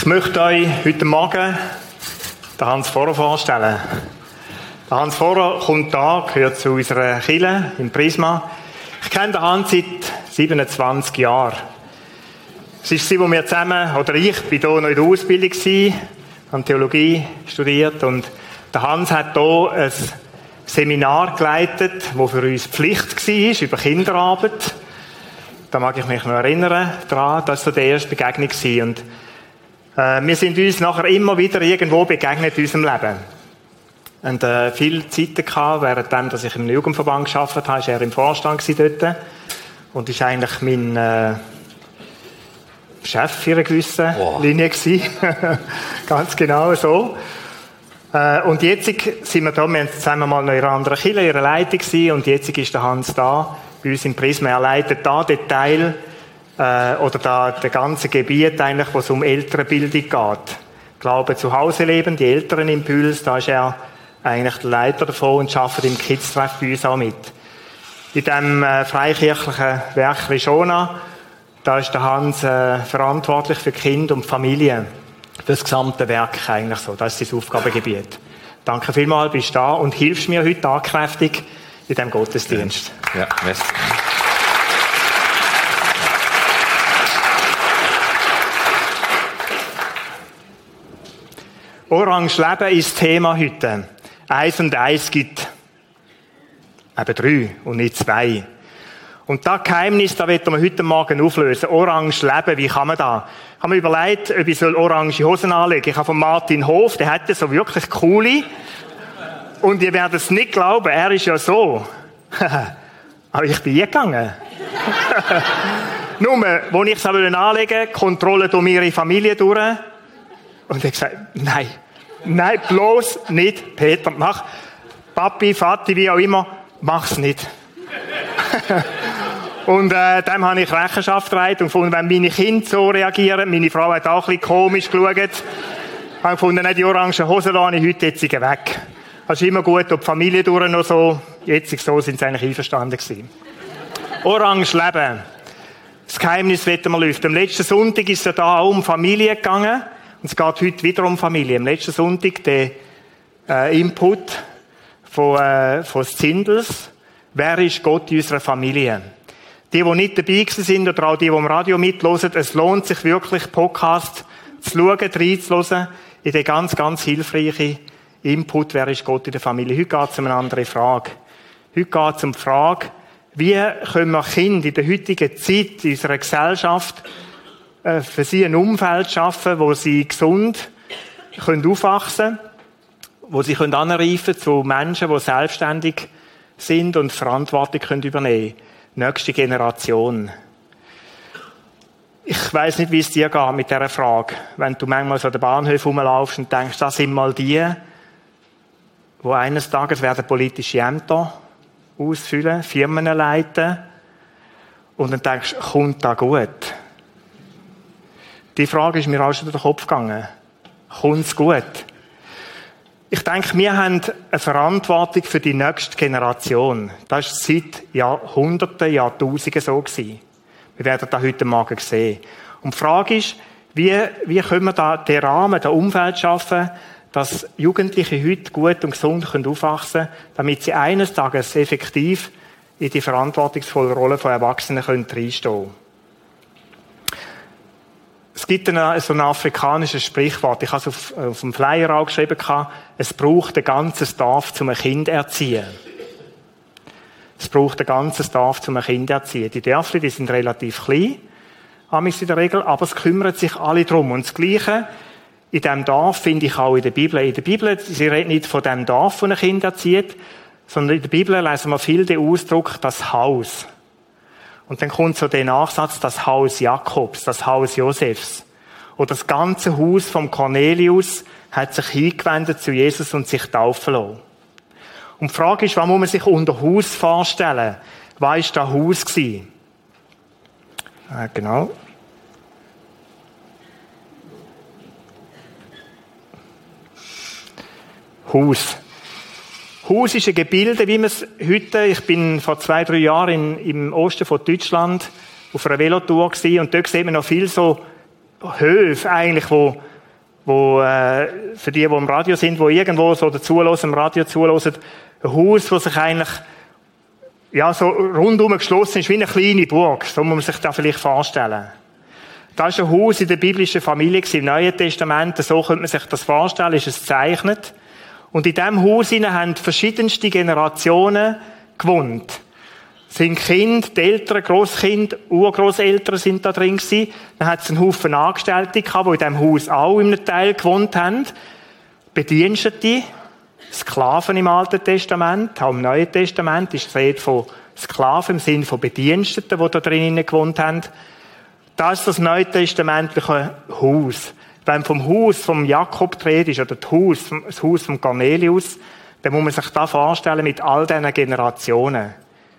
Ich möchte euch heute Morgen den Hans Vorer vorstellen. Der Hans Vorer kommt da, gehört zu unserer Kille im Prisma. Ich kenne den Hans seit 27 Jahren. Es ist sie, wo wir zusammen, oder ich, bin hier noch in der Ausbildung gewesen, habe Theologie studiert und der Hans hat hier ein Seminar geleitet, das für uns Pflicht war, über Kinderarbeit. Da mag ich mich noch erinnern daran, das war so die erste Begegnung. Gewesen. Und wir sind uns nachher immer wieder irgendwo begegnet in unserem Leben. Und äh, viele Zeiten gehabt, während dass ich im Jugendverband gearbeitet habe, war er im Vorstand dort. Und ist eigentlich mein äh, Chef für eine gewisse wow. Linie gewesen. Ganz genau so. Äh, und jetzt sind wir da, wir waren zusammen mal noch in einer anderen Kirche, in einer Leitung gewesen, und jetzt ist der Hans da, bei uns im Prisma. Er leitet da den Teil, äh, oder da der ganze Gebiet eigentlich, wo es um Elternbildung geht. Glaube zu Hause leben, die älteren Impuls, da ist er eigentlich der Leiter davon und arbeitet im Kids-Treff bei uns auch mit. In dem äh, freikirchlichen Werk Rishona, da ist der Hans äh, verantwortlich für Kind und Familie. Das gesamte Werk eigentlich so. Das ist sein Aufgabengebiet. Danke vielmals, bist du da und hilfst mir heute tatkräftig in diesem Gottesdienst. Ja, merci. Orange Leben ist Thema heute. Eins und eins gibt eben drei und nicht zwei. Und das Geheimnis, da wird wir heute Morgen auflösen. Orange Leben, wie kann man da? Ich habe mir überlegt, ob ich orange Hosen anlegen soll. Ich habe von Martin Hof, der hat so wirklich coole. Und ihr werdet es nicht glauben, er ist ja so. Aber ich bin gegangen. Nur, wo ich es anlegen wollte, Kontrolle durch ihre Familie durch. Und er gesagt, nein, nein, bloß nicht, Peter, mach, Papi, Vati, wie auch immer, mach's nicht. und äh, dem habe ich Rechenschaft getragen und gefunden, wenn meine Kinder so reagieren, meine Frau hat auch ein bisschen komisch geschaut, habe gefunden, die orangen Hosen lasse ich heute jetzt weg. Das ist immer gut, ob Familie durch noch so, jetzt so sind sie eigentlich einverstanden gewesen. Orange Leben. Das Geheimnis wird wir lüften. Am letzten Sonntag ist es da auch um Familie gegangen. Und es geht heute wieder um Familie. Am letzten Sonntag der äh, Input von, äh, von Zindels. Wer ist Gott in unserer Familie? Die, die nicht dabei sind oder auch die, die im Radio mitlosen, es lohnt sich wirklich, Podcast zu schauen, reinzuhören, in den ganz, ganz hilfreichen Input, wer ist Gott in der Familie. Heute geht es um eine andere Frage. Heute geht es um die Frage, wie können wir Kinder in der heutigen Zeit, in unserer Gesellschaft, für sie ein Umfeld schaffen, wo sie gesund können aufwachsen wo sie können anreifen zu Menschen, die selbstständig sind und Verantwortung können übernehmen Nächste Generation. Ich weiß nicht, wie es dir geht mit dieser Frage. Wenn du manchmal so den Bahnhof rumlaufst und denkst, das sind mal die, wo eines Tages werden politische Ämter ausfüllen, Firmen leiten und dann denkst, kommt da gut? Die Frage ist mir auch schon durch den Kopf gegangen. Kommt's gut? Ich denke, wir haben eine Verantwortung für die nächste Generation. Das ist seit Jahrhunderten, Jahrtausenden so gewesen. Wir werden das heute Morgen sehen. Und die Frage ist, wie, wie können wir da den Rahmen, das Umfeld schaffen, dass Jugendliche heute gut und gesund aufwachsen können, damit sie eines Tages effektiv in die verantwortungsvolle Rolle von Erwachsenen können reinstehen können. Es gibt ein, so ein afrikanisches Sprichwort, ich habe es auf, auf dem Flyer auch geschrieben, es braucht ein ganzes Dorf, um ein Kind zu erziehen. Es braucht ein ganzes Dorf, um ein Kind zu erziehen. Die Dörfli, die sind relativ klein, haben in der Regel, aber es kümmern sich alle drum. Und das Gleiche in diesem Dorf finde ich auch in der Bibel. In der Bibel, sie redet nicht von dem Dorf, wo ein Kind erzieht, sondern in der Bibel lesen wir viel den Ausdruck, das Haus. Und dann kommt so der Nachsatz, das Haus Jakobs, das Haus Josefs. Oder das ganze Haus vom Cornelius hat sich hingewendet zu Jesus und sich taufen lassen. Und die Frage ist, was muss man sich unter Haus vorstellen? Was war das Haus? Gewesen? Äh, genau. Haus. Haus ist ein Gebilde, wie man es heute, ich bin vor zwei, drei Jahren in, im Osten von Deutschland auf einer Velotour gewesen, und dort sieht man noch viel so Höfe eigentlich, wo, wo, äh, für die, die im Radio sind, wo irgendwo so dazulassen, im Radio zulassen, ein Haus, das sich eigentlich, ja, so rundum geschlossen ist, wie eine kleine Burg. So muss man sich das vielleicht vorstellen. Da ist ein Haus in der biblischen Familie im Neuen Testament, so könnte man sich das vorstellen, ist es gezeichnet. Und in diesem Haus haben verschiedenste Generationen gewohnt. Es sind Kinder, die Eltern, Grosskind, Urgroßeltern sind da drin gewesen. Dann hat es einen Haufen Angestellte gehabt, die in diesem Haus auch in einem Teil gewohnt haben. Bedienstete, Sklaven im Alten Testament, auch im Neuen Testament ist die Rede von Sklaven im Sinne von Bediensteten, die da drinnen gewohnt haben. Das ist das neutestamentliche Haus. Wenn vom Haus vom Jakob Rede ist, oder das Haus, das Haus von Cornelius, dann muss man sich das vorstellen mit all diesen Generationen.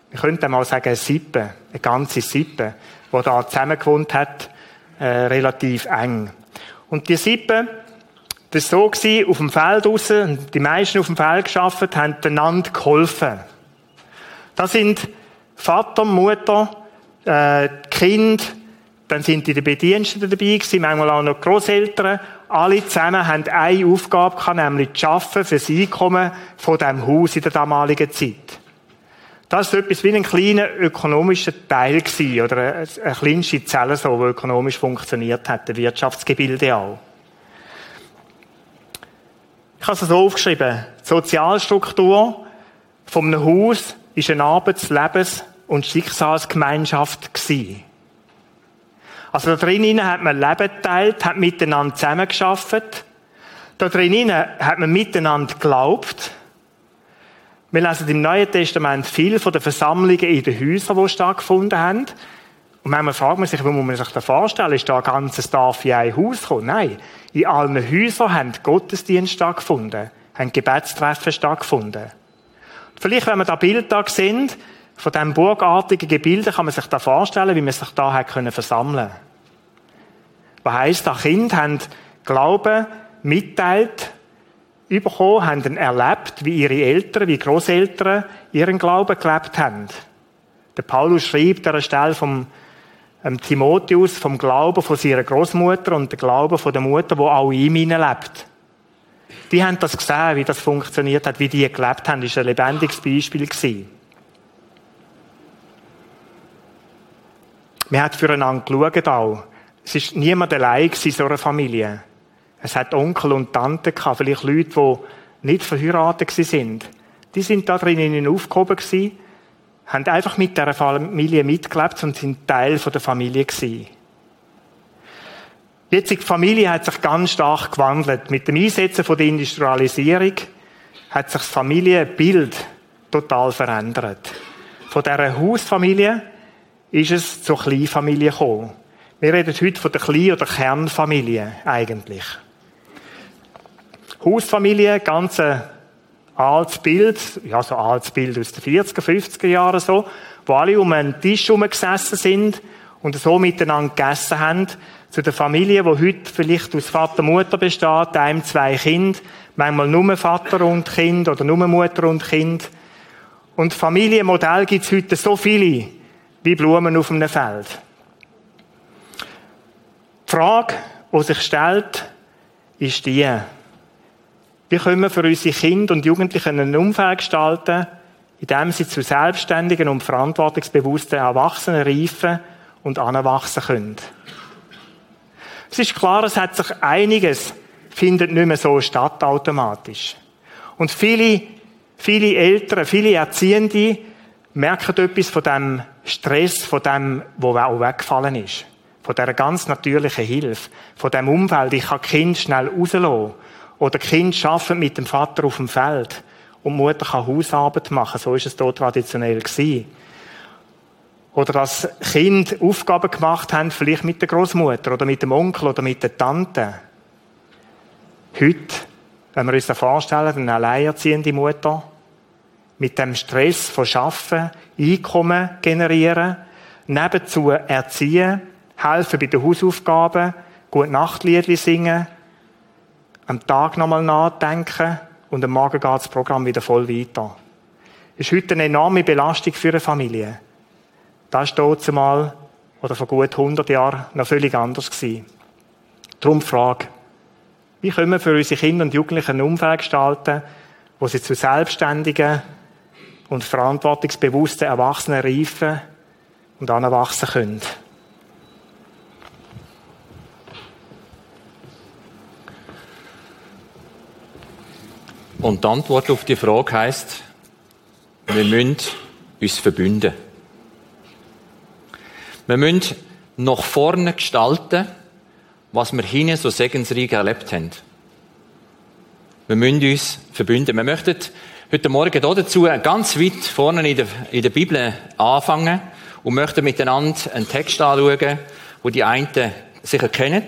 Wir könnten mal sagen, eine Sippe, eine ganze Sippe, die da zusammengewohnt hat, äh, relativ eng. Und die Sippe, das war so auf dem Feld draussen, die meisten auf dem Feld geschafft, haben einander geholfen. Da sind Vater, Mutter, äh, Kind, dann sind die Bediensteten dabei manchmal auch noch Großeltern. Alle zusammen haben eine Aufgabe nämlich zu arbeiten für das Einkommen von diesem Haus in der damaligen Zeit. Das war etwas wie ein kleiner ökonomischer Teil oder eine, eine kleinste Zelle, die ökonomisch funktioniert hat, ein Wirtschaftsgebilde auch. Ich habe es so aufgeschrieben. Die Sozialstruktur von einem Haus ist eine Arbeits-, Lebens- und Schicksalsgemeinschaft gewesen. Also da drinnen hat man Leben geteilt, hat miteinander zusammengearbeitet. Da drinnen hat man miteinander geglaubt. Wir lesen im Neuen Testament viel von den Versammlungen in den Häusern, die stattgefunden haben. Und manchmal fragt man sich, wie muss man sich das vorstellen? Ist da ein ganzes Dorf in ein Haus gekommen? Nein. In allen Häusern haben Gottesdienste stattgefunden, haben Gebetstreffen stattgefunden. Vielleicht, wenn wir da Bilder sehen, von diesem burgartigen Gebilde, kann man sich da vorstellen, wie man sich da hat können versammeln Was heisst, da Kinder haben Glauben mitteilt, bekommen, haben ihn erlebt, wie ihre Eltern, wie Großeltern ihren Glauben gelebt haben. Der Paulus schreibt an der Stelle vom ähm, Timotheus vom Glauben von seiner Großmutter und der Glauben von der Mutter, wo auch ihm lebt. Die haben das gesehen, wie das funktioniert hat, wie die gelebt haben. Das war ein lebendiges Beispiel. Gewesen. Wir haben füreinander geschaut. Es war niemand allein in so einer Familie. Es hat Onkel und Tanten gehabt, vielleicht Leute, die nicht verheiratet sind. Die sind da drinnen aufgehoben haben einfach mit dieser Familie mitgelebt und sind Teil der Familie gewesen. Jetzt die Familie hat sich ganz stark gewandelt. Mit dem Einsetzen der Industrialisierung hat sich das Familienbild total verändert. Von dieser Hausfamilie ist es zur Kleinfamilie gekommen. Wir reden heute von der Klein- oder Kernfamilie eigentlich. Hausfamilie, ganz ein altes Bild, ja, so ein altes Bild aus den 40er, 50er Jahren so, wo alle um einen Tisch gesessen sind und so miteinander gegessen haben. Zu der Familie, die heute vielleicht aus Vater, Mutter besteht, einem zwei Kinder, manchmal nur Vater und Kind oder nur Mutter und Kind. Und Familienmodell gibt es heute so viele wie Blumen auf einem Feld. Die Frage, die sich stellt, ist die, wie können wir für unsere Kinder und Jugendlichen ein Umfeld gestalten, in dem sie zu selbstständigen und verantwortungsbewussten Erwachsenen reifen und anwachsen können? Es ist klar, es hat sich einiges findet nicht mehr so statt automatisch. Und viele, viele Eltern, viele Erziehende merken etwas von dem Stress, von dem, wo auch weggefallen ist. Von dieser ganz natürlichen Hilfe. Von dem Umfeld. Ich kann Kind schnell rauslassen. Oder Kind arbeiten mit dem Vater auf dem Feld. Und Mutter kann Hausarbeit machen. So ist es dort traditionell gewesen. Oder dass Kind Aufgaben gemacht haben, vielleicht mit der Großmutter oder mit dem Onkel oder mit der Tante. Heute, wenn wir uns das vorstellen, eine alleinerziehende Mutter, mit dem Stress von Schaffen, Einkommen generieren, nebenzu erziehen, helfen bei den Hausaufgaben, gut Nachtliedli singen, am Tag nochmal nachdenken und am Morgen geht das Programm wieder voll weiter. Das ist heute eine enorme Belastung für eine Familie. Das war dort oder vor gut 100 Jahren noch völlig anders gewesen. Darum die Frage, Wie können wir für unsere Kinder und Jugendlichen ein Umfeld gestalten, wo sie zu selbstständigen und verantwortungsbewussten Erwachsenen reifen und anwachsen können? Und die Antwort auf die Frage heißt, wir müssen uns verbünden. Wir müssen nach vorne gestalten, was wir hinten so segensreich erlebt haben. Wir müssen uns verbünden. Wir möchten heute Morgen hier dazu ganz weit vorne in der, in der Bibel anfangen und möchten miteinander einen Text anschauen, wo die einen sicher kennen.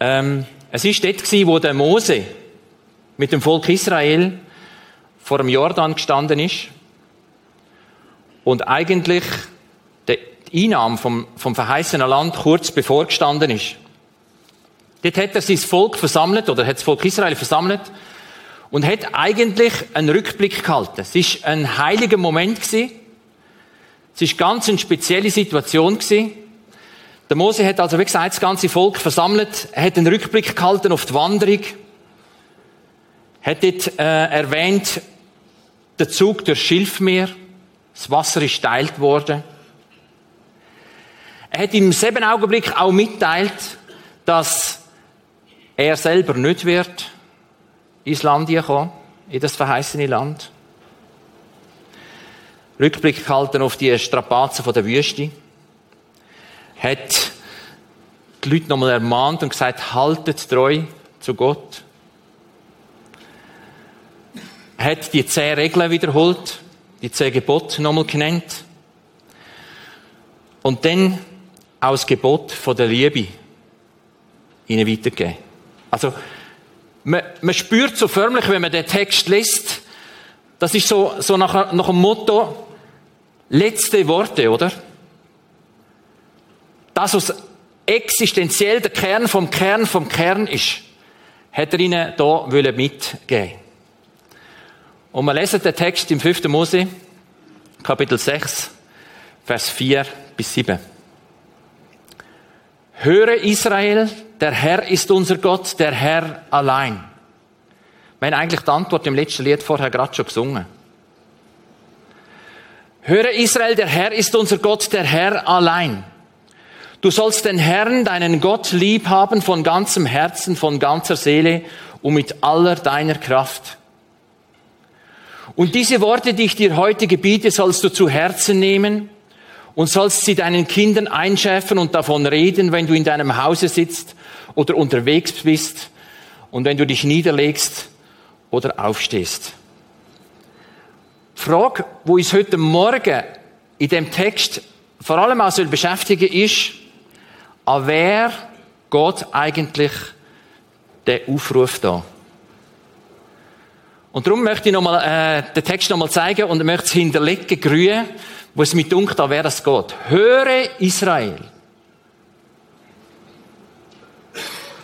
Ähm, es war dort, wo der Mose mit dem Volk Israel vor dem Jordan gestanden ist und eigentlich die Einnahme vom, vom verheißenen Land kurz bevor gestanden ist. Dort hat er sein Volk versammelt, oder hat das Volk Israel versammelt, und hat eigentlich einen Rückblick gehalten. Es ist ein heiliger Moment gewesen. Es ist ganz eine spezielle Situation gewesen. Der Mose hat also, wie gesagt, das ganze Volk versammelt, er hat einen Rückblick gehalten auf die Wanderung, hat dort äh, erwähnt, der Zug durch Schilfmeer, das Wasser ist teilt worden. Er hat im selben Augenblick auch mitteilt, dass er selber nicht wird ins Land kommen, in das verheißene Land. Rückblick gehalten auf die Strapazen der Wüste. Hat die Leute nochmal ermahnt und gesagt, haltet treu zu Gott hat die zehn Regeln wiederholt, die zehn Gebote nochmal genannt. Und dann auch das Gebot von der Liebe ihnen weitergeben. Also, man, man spürt so förmlich, wenn man den Text liest, das ist so, so nach, nach dem Motto, letzte Worte, oder? Das, was existenziell der Kern vom Kern vom Kern ist, hat er ihnen da mitgeben und wir lesen den Text im 5. Mose, Kapitel 6, Vers 4 bis 7. Höre Israel, der Herr ist unser Gott, der Herr allein. Haben eigentlich die Antwort im letzten Lied vorher gerade schon gesungen. Höre Israel, der Herr ist unser Gott, der Herr allein. Du sollst den Herrn, deinen Gott, lieb haben von ganzem Herzen, von ganzer Seele und mit aller deiner Kraft. Und diese Worte, die ich dir heute gebiete, sollst du zu Herzen nehmen und sollst sie deinen Kindern einschärfen und davon reden, wenn du in deinem Hause sitzt oder unterwegs bist und wenn du dich niederlegst oder aufstehst. Frage, wo uns heute Morgen in dem Text vor allem auch soll beschäftigen, ist, an wer Gott eigentlich den Aufruf da? Und darum möchte ich nochmal, äh, den Text nochmal zeigen und möchte es hinterlegen, grün, wo es mit dunkelt, an wer es geht. Höre Israel.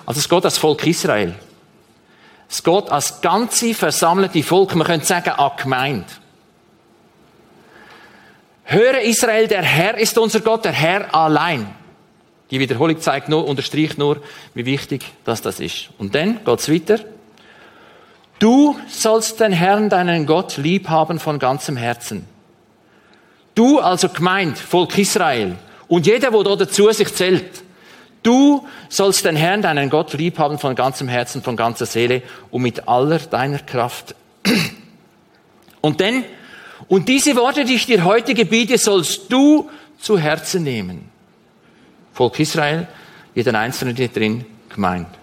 Also es geht als Volk Israel. Es geht als ganze versammelte Volk, man könnte sagen, an Gemeinde. Höre Israel, der Herr ist unser Gott, der Herr allein. Die Wiederholung zeigt nur, unterstreicht nur, wie wichtig das, das ist. Und dann geht's weiter. Du sollst den Herrn, deinen Gott, lieb haben von ganzem Herzen. Du also gemeint, Volk Israel, und jeder, wo da dazu sich zählt, du sollst den Herrn, deinen Gott, lieb haben von ganzem Herzen, von ganzer Seele und mit aller deiner Kraft. Und denn, und diese Worte, die ich dir heute gebiete, sollst du zu Herzen nehmen. Volk Israel, jeden Einzelnen hier drin gemeint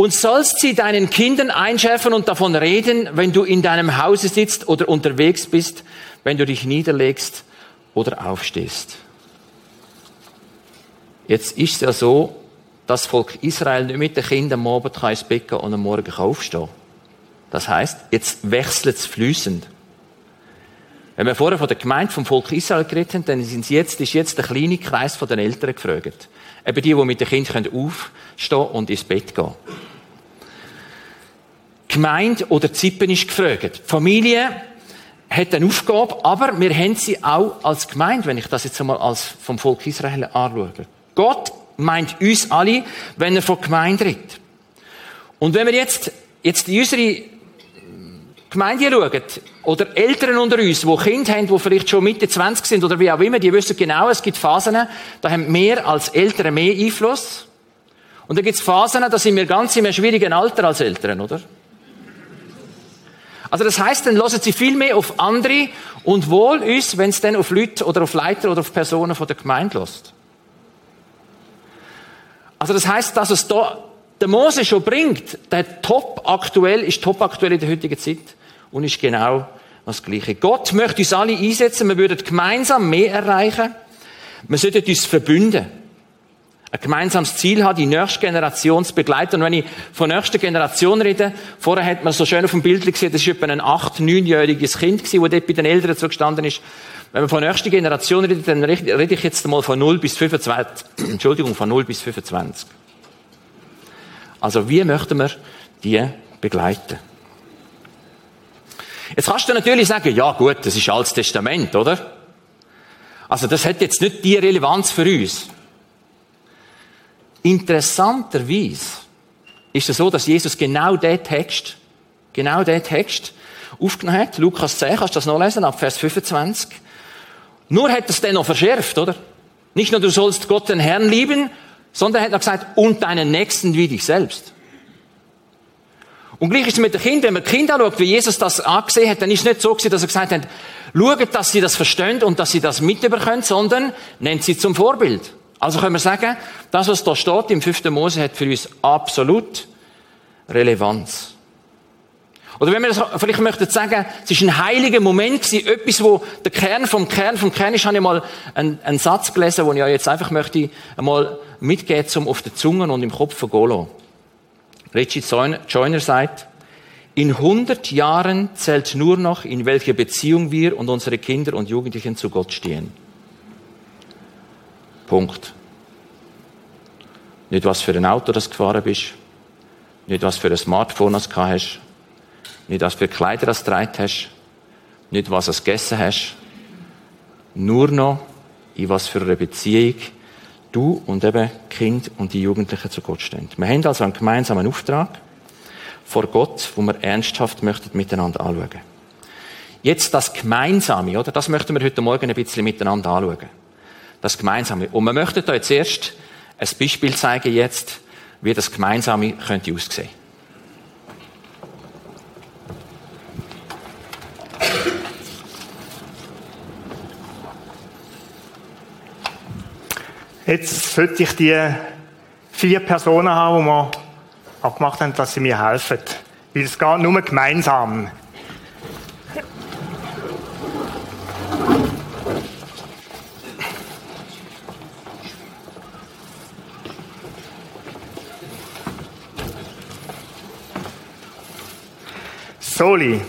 und sollst sie deinen Kindern einschärfen und davon reden, wenn du in deinem Hause sitzt oder unterwegs bist, wenn du dich niederlegst oder aufstehst. Jetzt ist es ja so, dass das Volk Israel nicht mit den Kindern am Abend ins Bett gehen und am Morgen aufstehen Das heißt, jetzt wechselt es fließend. Wenn wir vorher von der Gemeinde vom Volk Israel geredet haben, dann sind jetzt, ist jetzt der kleine Kreis von den Eltern gefragt. Eben die, die mit den Kindern aufstehen und ins Bett gehen. Gemeinde oder Zippen ist gefragt. Die Familie hat eine Aufgabe, aber wir haben sie auch als Gemeinde, wenn ich das jetzt einmal als vom Volk Israel anschaue. Gott meint uns alle, wenn er von Gemeinde redet. Und wenn wir jetzt, jetzt in unsere Gemeinde schauen, oder Eltern unter uns, die Kinder haben, die vielleicht schon Mitte 20 sind oder wie auch immer, die wissen genau, es gibt Phasen, da haben wir als Eltern mehr Einfluss. Und dann gibt es Phasen, da sind wir ganz in einem schwierigen Alter als Eltern, oder? Also das heißt, dann hören sie viel mehr auf andere und wohl uns, wenn es dann auf Leute oder auf Leiter oder auf Personen von der Gemeinde lässt. Also das heißt, dass es da der Mose schon bringt, der top aktuell ist top aktuell in der heutigen Zeit und ist genau das Gleiche. Gott möchte uns alle einsetzen, wir würden gemeinsam mehr erreichen. Wir sollten uns verbünden. Ein gemeinsames Ziel haben, die nächste Generation zu begleiten. Und wenn ich von nächster Generation rede, vorher hat man so schön auf dem Bild gesehen, das ist etwa ein acht-, neunjähriges Kind das dort bei den Eltern zugestanden ist. Wenn man von nächster Generation redet, dann rede ich jetzt mal von 0 bis 25. Entschuldigung, von 0 bis 25. Also, wie möchten wir die begleiten? Jetzt kannst du natürlich sagen, ja gut, das ist Altes Testament, oder? Also das hat jetzt nicht die Relevanz für uns. Interessanterweise ist es so, dass Jesus genau den Text, genau den Text aufgenommen hat. Lukas 10, kannst du das noch lesen, ab Vers 25. Nur hat es dann noch verschärft, oder? Nicht nur du sollst Gott den Herrn lieben, sondern er hat noch gesagt, und deinen Nächsten wie dich selbst. Und gleich ist es mit den Kindern, wenn man die Kinder anschaut, wie Jesus das angesehen hat, dann ist es nicht so gewesen, dass er gesagt hat, schaut, dass sie das verstehen und dass sie das mitbekommen, sondern nennt sie zum Vorbild. Also können wir sagen, das, was da steht im 5. Mose, hat für uns absolut Relevanz. Oder wenn wir das vielleicht möchten sagen, es ist ein heiliger Moment gewesen, etwas, wo der Kern vom Kern vom Kern ist, habe ich mal einen, einen Satz gelesen, den ich euch jetzt einfach möchte einmal mitgeben, um auf der Zunge und im Kopf vergehen lassen. Richie Joyner sagt, in 100 Jahren zählt nur noch, in welcher Beziehung wir und unsere Kinder und Jugendlichen zu Gott stehen. Punkt. Nicht, was für ein Auto das gefahren bist. Nicht, was für ein Smartphone das gehabt hast. Nicht, was für Kleider das getragen hast. Nicht, was du gegessen hast. Nur noch, in was für eine Beziehung du und eben Kind und die Jugendlichen zu Gott stehen. Wir haben also einen gemeinsamen Auftrag vor Gott, wo wir ernsthaft möchten miteinander anschauen. Jetzt das Gemeinsame, oder? Das möchten wir heute Morgen ein bisschen miteinander anschauen. Das Gemeinsame. Und wir möchten euch zuerst ein Beispiel zeigen jetzt, wie das Gemeinsame könnte aussehen. Jetzt sollte ich die vier Personen haben, die wir abgemacht haben, dass sie mir helfen. Weil es geht nur gemeinsam. Soli.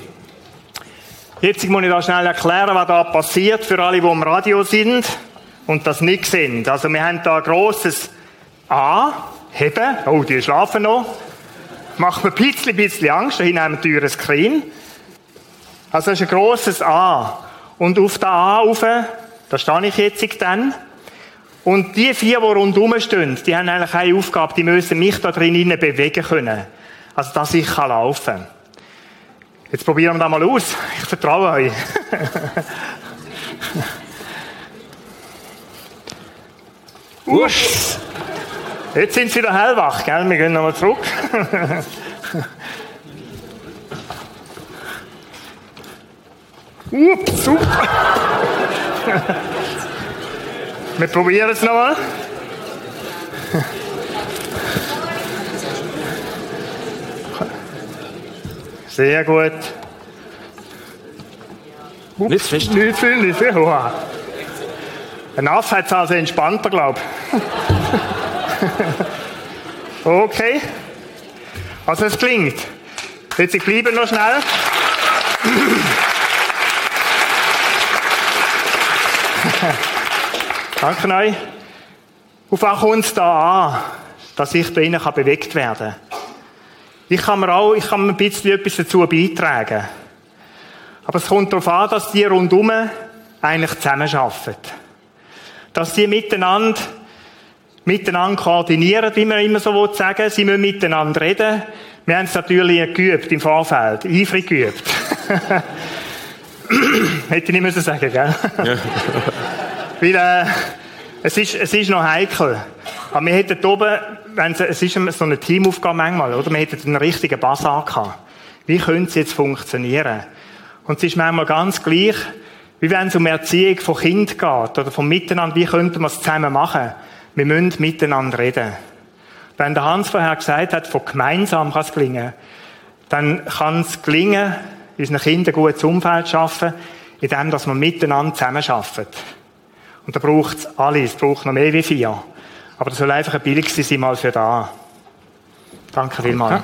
Jetzt muss ich da schnell erklären, was da passiert für alle, die im Radio sind und das nicht sind. Also wir haben da ein grosses A, heben, oh, die schlafen noch. Macht mir ein bisschen, bisschen Angst, da hinten haben wir teures Screen. Also das ist ein grosses A. Und auf der A rauf, da stehe ich jetzt dann. Und die vier, die rundherum stehen, die haben eigentlich eine Aufgabe, die müssen mich da drinnen bewegen können. Also, dass ich laufen kann. Jetzt probieren wir das mal aus. Ich vertraue euch. Usch! Jetzt sind sie wieder hellwach, gell? Wir gehen nochmal zurück. Ups, super. Wir probieren es nochmal. Sehr gut. Ups, nicht fest. Nicht viel, nicht viel. Ein Affe hat es also entspannter, glaube ich. okay. Also es klingt. Jetzt ich bleibe noch schnell. Danke euch. Auf was kommt es da an, dass ich da innen bewegt werden kann? Ich kann mir auch, ich kann mir ein bisschen etwas dazu beitragen. Aber es kommt darauf an, dass die rundherum eigentlich zusammenarbeiten dass sie miteinander miteinander koordinieren, wie man immer so sagen Sie müssen miteinander reden. Wir haben es natürlich geübt im Vorfeld, eifrig geübt. Hätte ich nicht müssen sagen, gell? Weil, äh, es ist, es ist noch heikel. Aber wir hätten oben, wenn es, es ist so eine Teamaufgabe manchmal, oder? Wir hätten einen richtigen Basar gehabt. Wie könnte es jetzt funktionieren? Und es ist manchmal ganz gleich, wie wenn es um Erziehung von Kind geht, oder vom Miteinander, wie könnte man es zusammen machen? Wir müssen miteinander reden. Wenn der Hans vorher gesagt hat, von gemeinsam kann es gelingen, dann kann es gelingen, unseren Kindern ein gutes Umfeld zu schaffen, indem dass wir miteinander zusammenarbeiten. Und da braucht es alles, es braucht noch mehr wie vier. Aber das soll einfach ein billig sein mal für da. Danke vielmals.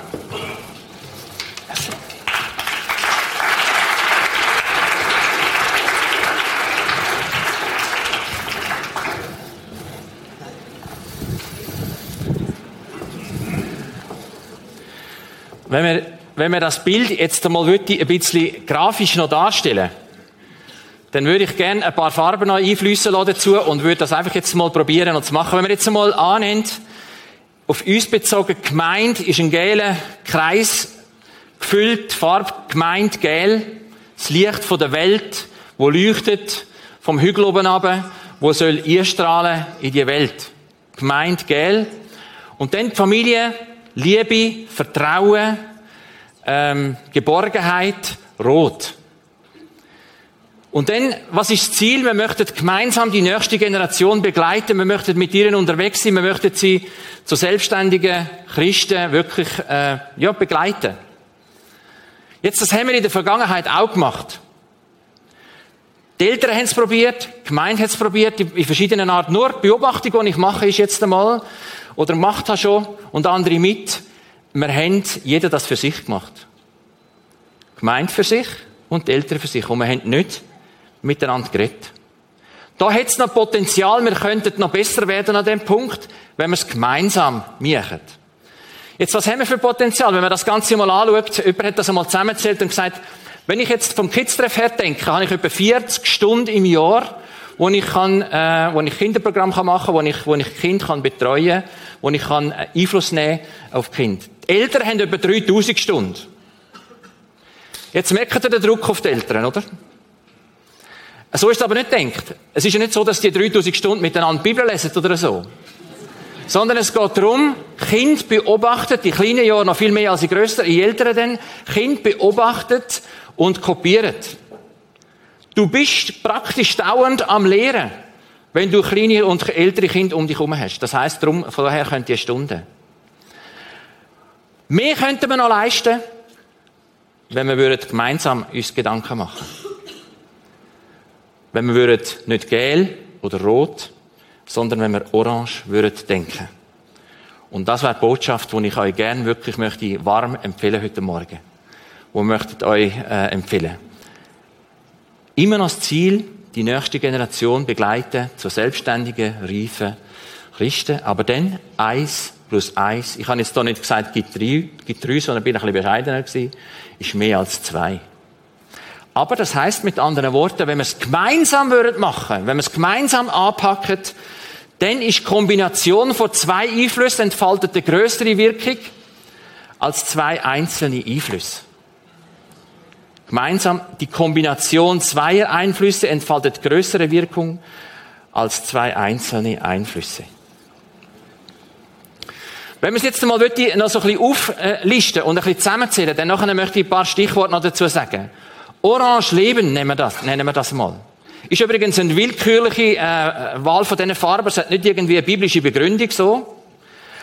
Wenn wir, wenn wir das Bild jetzt einmal ein bisschen grafisch noch darstellen dann würde ich gerne ein paar Farben noch einfließen dazu und würde das einfach jetzt mal probieren und zu machen. Wenn man jetzt einmal annimmt, auf uns bezogen, gemeint ist ein gelber Kreis gefüllt, Farbe gemeint gel, das Licht von der Welt, wo leuchtet vom Hügel oben runter, wo soll einstrahlen in die Welt. Gemeint gel. Und dann die Familie, Liebe, Vertrauen, ähm, Geborgenheit, rot. Und dann, was ist das Ziel? Wir möchten gemeinsam die nächste Generation begleiten. Wir möchten mit ihnen unterwegs sein. Wir möchten sie zu selbstständigen Christen wirklich äh, ja, begleiten. Jetzt, das haben wir in der Vergangenheit auch gemacht. Die Eltern haben es probiert, die Gemeinde hat es probiert, in verschiedenen Arten. Nur die Beobachtung, die ich mache, ist jetzt einmal, oder macht habe schon, und andere mit, wir haben jeder das für sich gemacht. Die Gemeinde für sich und die Eltern für sich. Und wir haben nicht miteinander geredet. Da hat es noch Potenzial, wir könnten noch besser werden an dem Punkt, wenn wir es gemeinsam machen. Jetzt, was haben wir für Potenzial? Wenn man das Ganze mal anschaut, jemand hat das einmal zusammengezählt und gesagt, wenn ich jetzt vom Kids-Treff her denke, habe ich etwa 40 Stunden im Jahr, wo ich kann, äh, wo ich Kinderprogramm kann machen, wo ich, wo ich Kind kann betreuen, wo ich kann äh, Einfluss nehmen auf Kind. Die Eltern haben etwa 3000 Stunden. Jetzt merkt ihr den Druck auf die Eltern, oder? So ist es aber nicht gedacht. Es ist ja nicht so, dass die 3000 Stunden miteinander Bibel lesen oder so. Sondern es geht darum, Kind beobachtet, die kleinen Jahre noch viel mehr als die größeren, die älteren dann, Kind beobachtet und kopiert. Du bist praktisch dauernd am Lehren, wenn du kleine und ältere Kinder um dich herum hast. Das heisst, darum, von daher könnt ihr Stunden. Mehr könnten wir noch leisten, wenn wir gemeinsam uns Gedanken machen würden wenn wir würden nicht gel oder rot, sondern wenn wir orange würden denken. Und das wäre die Botschaft, die ich euch gerne wirklich möchte warm empfehlen heute Morgen. Wo möchtet euch äh, empfehlen. Immer noch das Ziel, die nächste Generation begleiten zu selbstständigen, reifen Christen. Aber dann eins plus eins. Ich habe jetzt hier nicht gesagt, gibt drei, gibt drei, sondern bin ein bisschen bescheidener gewesen. Ist mehr als zwei. Aber das heißt mit anderen Worten, wenn wir es gemeinsam würden machen, wenn wir es gemeinsam anpacken, dann ist die Kombination von zwei Einflüssen entfaltet eine größere Wirkung als zwei einzelne Einflüsse. Gemeinsam die Kombination zweier Einflüsse entfaltet größere Wirkung als zwei einzelne Einflüsse. Wenn wir es jetzt mal noch so ein bisschen auflisten und ein bisschen zusammenzählen, dann möchte ich ein paar Stichworte noch dazu sagen. Orange Leben nennen wir das, nennen wir das mal. Ist übrigens eine willkürliche äh, Wahl von diesen Farben. Es hat nicht irgendwie eine biblische Begründung so.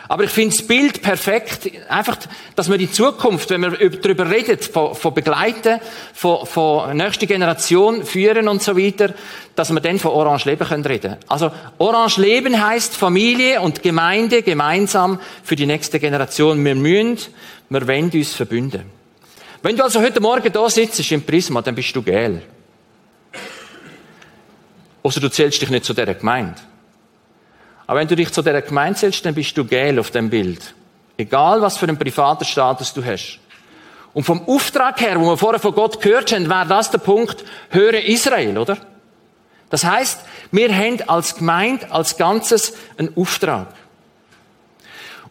Aber ich finde das Bild perfekt. Einfach, dass wir die Zukunft, wenn wir darüber reden, von, von Begleiten, von, von nächster Generation führen und so weiter, dass wir dann von Orange Leben können reden. Also Orange Leben heißt Familie und Gemeinde gemeinsam für die nächste Generation. Wir müssen, wir wollen uns verbünden. Wenn du also heute Morgen da sitzt im Prisma, dann bist du gel. Oder du zählst dich nicht zu dieser Gemeinde. Aber wenn du dich zu dieser Gemeinde zählst, dann bist du gel auf dem Bild. Egal, was für einen privaten Status du hast. Und vom Auftrag her, wo wir vorher von Gott gehört haben, wäre das der Punkt, höre Israel, oder? Das heißt, wir haben als Gemeinde, als Ganzes einen Auftrag.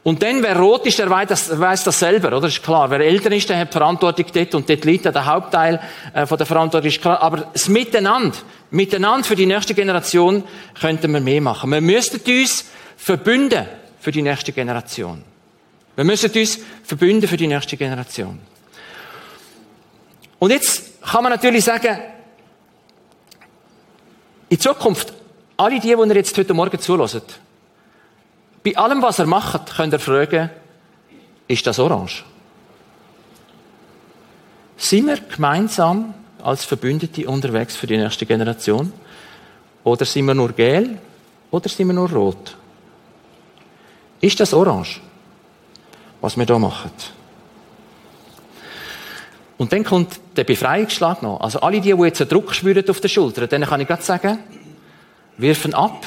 Und dann, wer rot ist, der weiß das, weiß das selber, oder? Ist klar. Wer älter ist, der hat Verantwortung dort und dort liegt der Hauptteil äh, von der Verantwortung, ist klar. Aber das Miteinander, miteinander für die nächste Generation könnten wir mehr machen. Wir müssten uns verbünden für die nächste Generation. Wir müssen uns verbünden für die nächste Generation. Und jetzt kann man natürlich sagen, in Zukunft, alle die, die ihr jetzt heute Morgen zulassen, bei allem, was er macht, könnt ihr fragen, ist das orange? Sind wir gemeinsam als Verbündete unterwegs für die nächste Generation? Oder sind wir nur gel? Oder sind wir nur rot? Ist das orange? Was wir da machen? Und dann kommt der Befreiungsschlag noch. Also alle die, die jetzt einen Druck spüren auf der Schulter, denen kann ich gerade sagen, wirfen ab.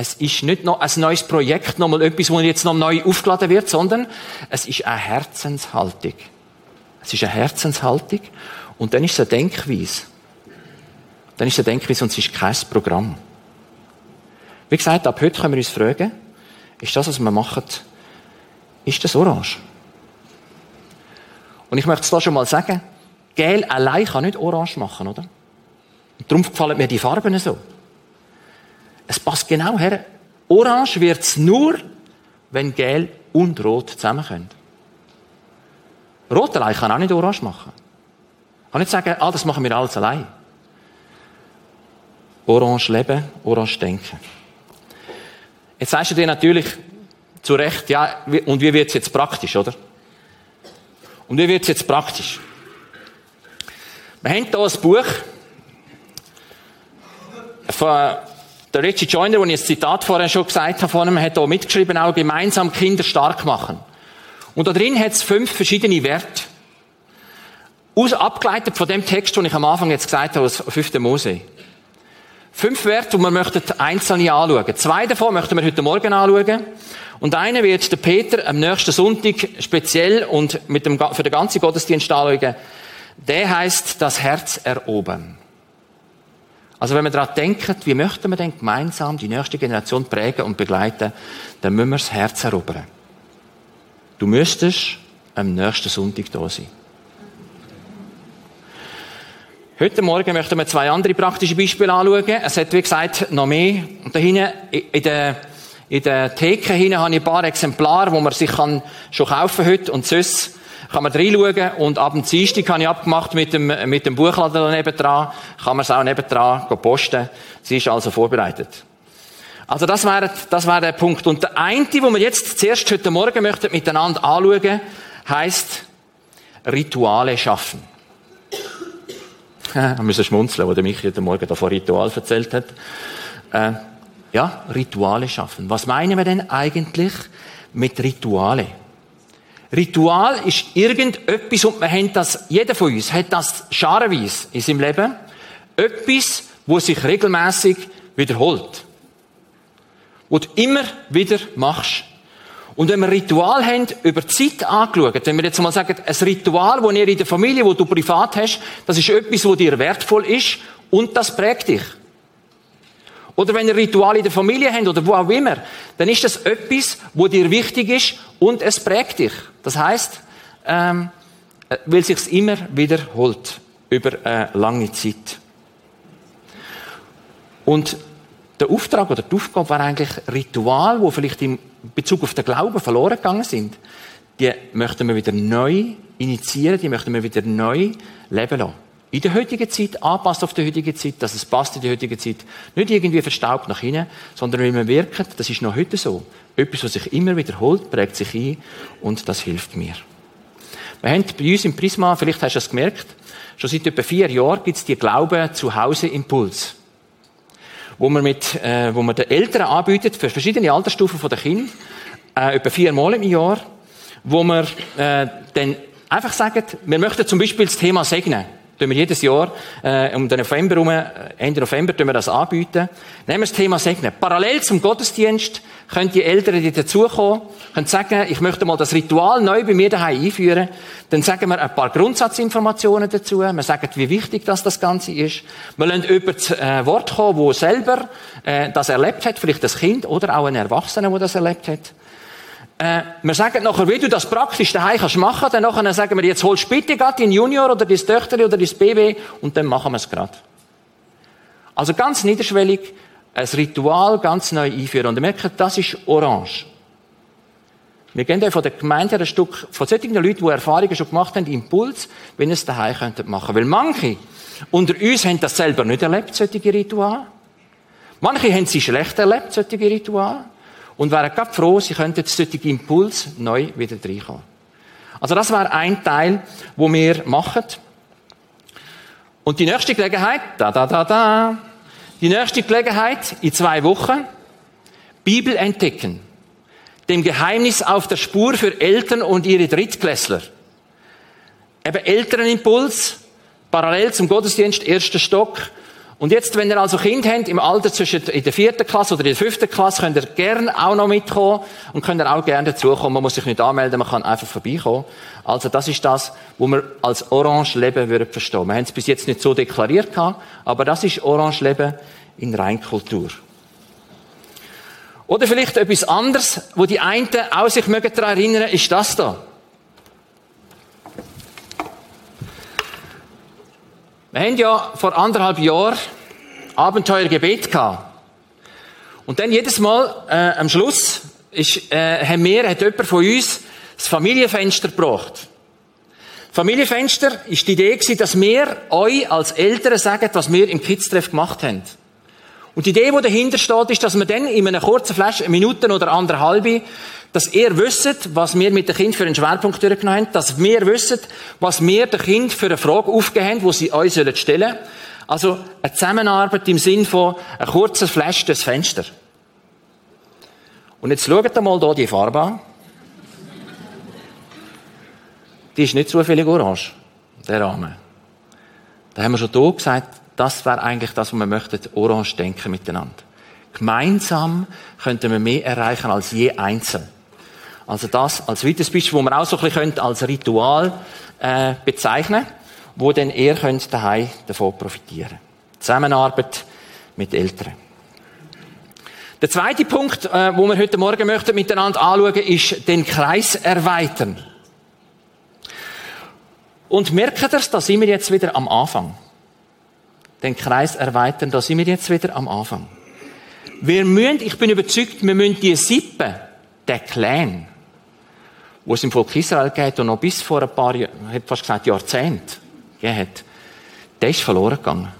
Es ist nicht noch ein neues Projekt, nochmal etwas, das jetzt noch neu aufgeladen wird, sondern es ist eine Herzenshaltung. Es ist eine Herzenshaltung und dann ist es eine Denkweise. Dann ist es eine Denkweise und es ist kein Programm. Wie gesagt, ab heute können wir uns fragen, ist das, was wir machen, ist das orange? Und ich möchte es da schon mal sagen, Gel allein kann nicht orange machen, oder? Und darum gefallen mir die Farben so. Es passt genau her. Orange wird es nur, wenn Gel und Rot zusammenkommen. Rot allein kann auch nicht orange machen. Ich kann nicht sagen, ah, das machen wir alles allein. Orange leben, orange denken. Jetzt sagst du dir natürlich zu Recht, ja, und wie wird es jetzt praktisch, oder? Und wie wird es jetzt praktisch? Wir haben hier ein Buch von der Richie Joyner, wo ich ein Zitat vorher schon gesagt habe, von hat hier mitgeschrieben, auch gemeinsam Kinder stark machen. Und da drin hat es fünf verschiedene Werte. Aus, abgeleitet von dem Text, den ich am Anfang jetzt gesagt habe, aus 5. Mose. Fünf Werte, die wir möchten einzelne anschauen. Zwei davon möchten wir heute Morgen anschauen. Und einer wird der Peter am nächsten Sonntag speziell und mit dem, für den ganzen Gottesdienst anschauen. Der heißt das Herz erobern. Also wenn wir daran denken, wie möchten wir denn gemeinsam die nächste Generation prägen und begleiten, dann müssen wir das Herz erobern. Du müsstest am nächsten Sonntag da sein. Heute Morgen möchten wir zwei andere praktische Beispiele anschauen. Es hat, wie gesagt, noch mehr. Und da hinten, in der in der Theke hinten habe ich ein paar Exemplare, die man sich kann schon kaufen heute und sonst kann man reinschauen und ab dem Dienstag habe ich abgemacht mit dem, mit dem Buchladen daneben dran, kann man es auch neben dran posten. Sie ist also vorbereitet. Also das wäre, das wäre der Punkt. Und der eine, wo wir jetzt zuerst heute Morgen möchten miteinander anschauen, heißt Rituale schaffen. Wir müssen schmunzeln, wo der Michi heute Morgen da von Ritual erzählt hat. Äh, ja, Rituale schaffen. Was meinen wir denn eigentlich mit Rituale? Ritual ist irgendetwas, und wir haben das, jeder von uns hat das scharenweise in seinem Leben, etwas, wo sich regelmäßig wiederholt. Wo du immer wieder machst. Und wenn wir Ritual haben, über Zeit angeschaut, wenn wir jetzt mal sagen, ein Ritual, das ihr in der Familie, wo du privat hast, das ist etwas, wo dir wertvoll ist und das prägt dich. Oder wenn ihr Ritual in der Familie habt oder wo auch immer, dann ist das etwas, wo dir wichtig ist und es prägt dich. Das heißt, ähm, äh, weil sich's immer wiederholt über eine lange Zeit. Und der Auftrag oder die Aufgabe war eigentlich Ritual, wo vielleicht im Bezug auf den Glauben verloren gegangen sind. Die möchten wir wieder neu initiieren, die möchten wir wieder neu leben lassen in der heutigen Zeit, anpasst auf die heutige Zeit, dass es passt in die heutige Zeit. Nicht irgendwie verstaubt nach hinten, sondern wenn man wirkt, das ist noch heute so. Etwas, was sich immer wiederholt, prägt sich ein und das hilft mir. Wir haben bei uns im Prisma, vielleicht hast du es gemerkt, schon seit etwa vier Jahren gibt es die Glauben zu Hause Impuls. Wo man mit, äh, wo man den Eltern anbietet, für verschiedene Altersstufen der Kinder, äh, etwa viermal im Jahr, wo man äh, dann einfach sagt, wir möchten zum Beispiel das Thema segnen tun wir jedes Jahr äh, um den November herum, äh, Ende November tun wir das anbieten. Nehmen wir das Thema Segnen. Parallel zum Gottesdienst können die Eltern, die dazukommen, können sagen, ich möchte mal das Ritual neu bei mir daheim einführen. Dann sagen wir ein paar Grundsatzinformationen dazu. Wir sagen, wie wichtig das, das Ganze ist. Wir lassen über das äh, Wort kommen, wo selber äh, das erlebt hat, vielleicht das Kind oder auch ein Erwachsener, der das erlebt hat. Äh, wir sagen nachher, wie du das praktisch daheim kannst machen, dann nachher sagen wir, jetzt holst bitte gerade deinen Junior oder dein Töchterli oder dein Baby und dann machen wir es gerade. Also ganz niederschwellig, ein Ritual ganz neu einführen. Und ihr merkt, das ist orange. Wir gehen von der Gemeinde ein Stück, von solchen Leuten, die Erfahrungen schon gemacht haben, Impuls, wenn ihr es daheim könntet machen. Weil manche unter uns haben das selber nicht erlebt, solche Rituale. Manche haben sie schlecht erlebt, solche Rituale. Und wären gerade froh, sie könnten solche Impuls neu wieder reinkommen. Also das wäre ein Teil, wo wir machen. Und die nächste Gelegenheit, da, da, da, da, die nächste Gelegenheit in zwei Wochen, Bibel entdecken. Dem Geheimnis auf der Spur für Eltern und ihre Drittklässler. Eben Elternimpuls, parallel zum Gottesdienst, erster Stock, und jetzt, wenn ihr also Kind habt, im Alter zwischen in der vierten Klasse oder in der fünften Klasse, könnt ihr gerne auch noch mitkommen und könnt ihr auch gerne dazukommen. Man muss sich nicht anmelden, man kann einfach vorbeikommen. Also das ist das, wo wir als Orange Leben würden verstehen. Wir haben es bis jetzt nicht so deklariert gehabt, aber das ist Orange Leben in Reinkultur. Oder vielleicht etwas anderes, wo die einen auch sich daran erinnern, ist das da. Wir haben ja vor anderthalb Jahren Abenteuergebet gehabt. Und dann jedes Mal äh, am Schluss ist, äh, haben wir, hat jemand von uns das Familienfenster gebracht. Familienfenster ist die Idee gewesen, dass wir euch als Eltern sagen, was wir im Kids-Treff gemacht haben. Und die Idee, die dahinter steht, ist, dass wir dann in einer kurzen Flash, Minuten oder anderthalbe, dass ihr wisst, was wir mit dem Kind für einen Schwerpunkt durchgenommen haben, dass wir wissen, was wir dem Kind für eine Frage haben, die sie euch stellen sollen. Also eine Zusammenarbeit im Sinn von ein kurzer Flash des Fenster. Und jetzt schaut mal hier die Farbe an. Die ist nicht zufällig orange, der Rahmen. Da haben wir schon hier gesagt, das wäre eigentlich das, was wir möchten, orange denken miteinander. Gemeinsam könnten wir mehr erreichen als je einzeln. Also das als weiteres Beispiel, wo man auch so ein bisschen als Ritual äh, bezeichnen wo dann ihr könnt daheim davon profitieren. Zusammenarbeit mit Eltern. Der zweite Punkt, äh, wo wir heute Morgen möchten miteinander anschauen, ist den Kreis erweitern. Und merkt ihr, da sind wir jetzt wieder am Anfang. Den Kreis erweitern, da sind wir jetzt wieder am Anfang. Wir müssen, ich bin überzeugt, wir müssen die Sippe, der Clan, wo es im Volk Israel geht und noch bis vor ein paar, ich hätte fast gesagt, Jahrzehnten hat, der ist verloren gegangen.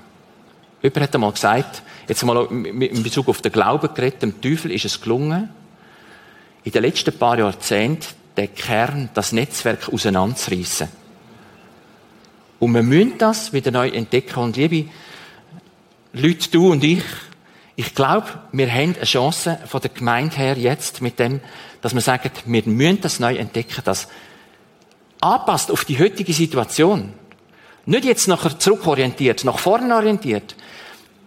Jemand hat einmal gesagt, jetzt mal in Bezug auf den Glauben geredet, dem Teufel ist es gelungen, in den letzten paar Jahrzehnten den Kern, das Netzwerk auseinanderzureissen. Und wir müssen das wieder neu entdecken. Und liebe Leute, du und ich, ich glaube, wir haben eine Chance von der Gemeinde her jetzt mit dem, dass wir sagen, wir müssen das neu entdecken, das anpasst auf die heutige Situation. Nicht jetzt nachher zurückorientiert, nach vorne orientiert.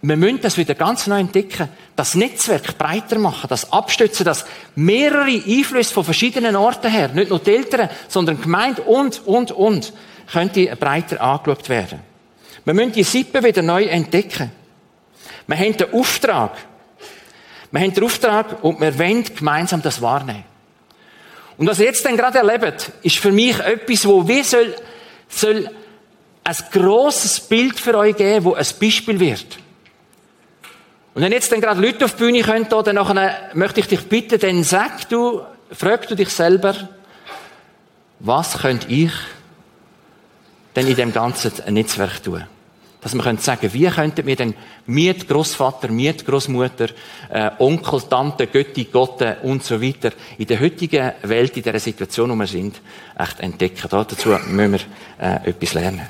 Wir müssen das wieder ganz neu entdecken, das Netzwerk breiter machen, das abstützen, dass mehrere Einflüsse von verschiedenen Orten her, nicht nur die Eltern, sondern Gemeinde und, und, und, könnte breiter angeschaut werden. Wir müssen die Sippe wieder neu entdecken. Wir haben den Auftrag, wir haben den Auftrag und wir wollen gemeinsam das wahrnehmen. Und was ihr jetzt dann gerade erlebt, ist für mich etwas, wo wie soll, soll ein grosses Bild für euch geben, wo ein Beispiel wird. Und wenn jetzt dann gerade Leute auf die Bühne kommen, dann nachher möchte ich dich bitten, dann sag du, frag du dich selber, was könnte ich denn in dem ganzen Netzwerk tun? Dass wir können sagen, wie könnten wir denn Miet Großvater, Miet Großmutter, äh, Onkel, Tante, Götti, Gotte und so weiter in der heutigen Welt, in der Situation, wo wir sind, echt entdecken. Dazu müssen wir äh, etwas lernen.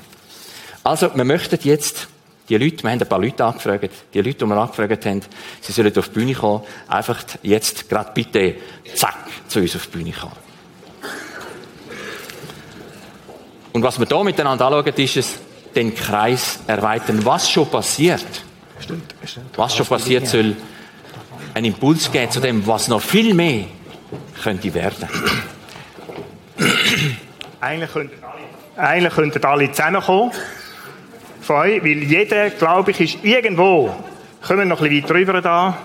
Also, wir möchten jetzt die Leute, wir haben ein paar Leute angefragt, die Leute, die wir angefragt haben, sie sollen auf die Bühne kommen, einfach jetzt gerade bitte, zack, zu uns auf die Bühne kommen. Und was wir hier miteinander anschauen, ist es, den Kreis erweitern. Was schon passiert, stimmt, stimmt. was schon passiert, soll einen Impuls geben zu dem, was noch viel mehr könnte werden. Eigentlich könnten alle, eigentlich könnten alle zusammenkommen von euch, weil jeder, glaube ich, ist irgendwo, kommen wir noch ein bisschen weiter rüber da.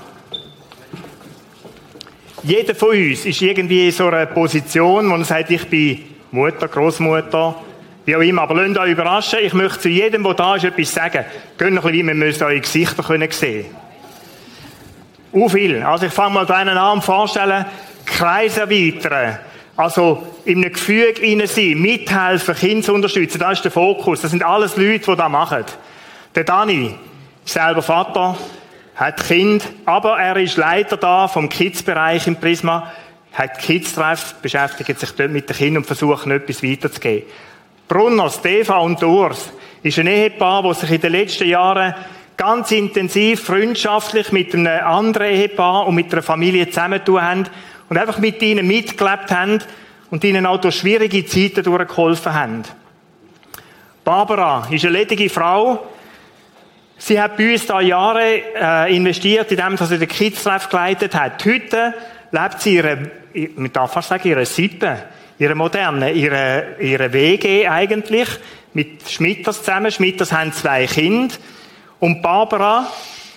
Jeder von uns ist irgendwie in so einer Position, wo er sagt, ich bin Mutter, Großmutter, wie auch immer. Aber lasst euch überraschen, ich möchte zu jedem, der da ist, etwas sagen. Geht ein bisschen, wir müssen eure Gesichter können sehen. Uh, viel. Also ich fange mal da einen und vorstellen, Kreis erweitern. Also in einem Gefüge innen sein, mithelfen, Kinder zu unterstützen, das ist der Fokus. Das sind alles Leute, die das machen. Der Dani, selber Vater, hat Kind, aber er ist Leiter da vom Kids-Bereich im Prisma, hat Kids-Treff, beschäftigt sich dort mit den Kindern und versucht etwas weiterzugeben. Brunner, Stefan und Urs ist ein Ehepaar, das sich in den letzten Jahren ganz intensiv, freundschaftlich mit einem anderen Ehepaar und mit einer Familie zusammentun haben und einfach mit ihnen mitgelebt haben und ihnen auch durch schwierige Zeiten durchgeholfen haben. Barbara ist eine ledige Frau. Sie hat bei uns da Jahre äh, investiert, indem sie den Kids-Treff geleitet hat. Heute lebt sie ihre, man darf fast sagen, ihre Sippe, ihre moderne, ihre, ihre WG eigentlich, mit Schmitters zusammen. Schmitters haben zwei Kinder. Und Barbara